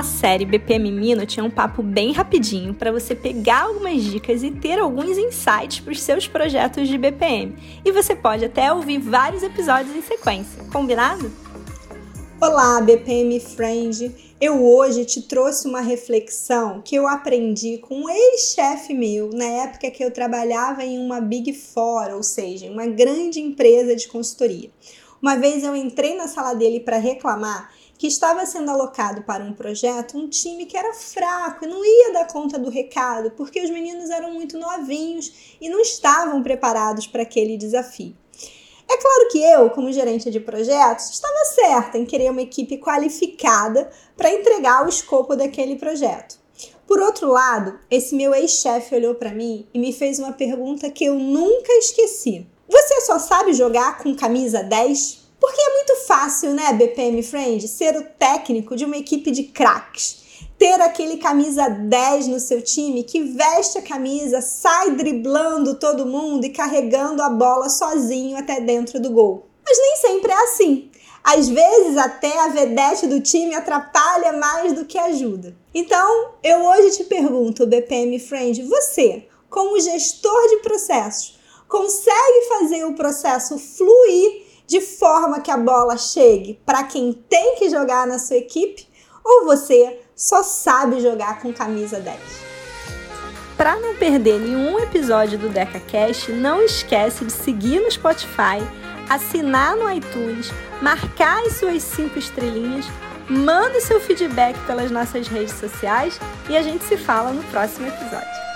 A série BPM Mino tinha um papo bem rapidinho para você pegar algumas dicas e ter alguns insights para os seus projetos de BPM. E você pode até ouvir vários episódios em sequência, combinado? Olá, BPM Friend! Eu hoje te trouxe uma reflexão que eu aprendi com um ex-chefe meu na época que eu trabalhava em uma Big Four, ou seja, uma grande empresa de consultoria. Uma vez eu entrei na sala dele para reclamar que estava sendo alocado para um projeto um time que era fraco e não ia dar conta do recado, porque os meninos eram muito novinhos e não estavam preparados para aquele desafio. É claro que eu, como gerente de projetos, estava certa em querer uma equipe qualificada para entregar o escopo daquele projeto. Por outro lado, esse meu ex-chefe olhou para mim e me fez uma pergunta que eu nunca esqueci. Você só sabe jogar com camisa 10? Porque é muito fácil, né, BPM Friend, ser o técnico de uma equipe de craques ter aquele camisa 10 no seu time que veste a camisa, sai driblando todo mundo e carregando a bola sozinho até dentro do gol. Mas nem sempre é assim. Às vezes até a vedete do time atrapalha mais do que ajuda. Então, eu hoje te pergunto, BPM Friend, você, como gestor de processos, consegue fazer o processo fluir de forma que a bola chegue para quem tem que jogar na sua equipe? Ou você só sabe jogar com camisa 10. Para não perder nenhum episódio do DecaCast, não esquece de seguir no Spotify, assinar no iTunes, marcar as suas 5 estrelinhas, manda seu feedback pelas nossas redes sociais e a gente se fala no próximo episódio.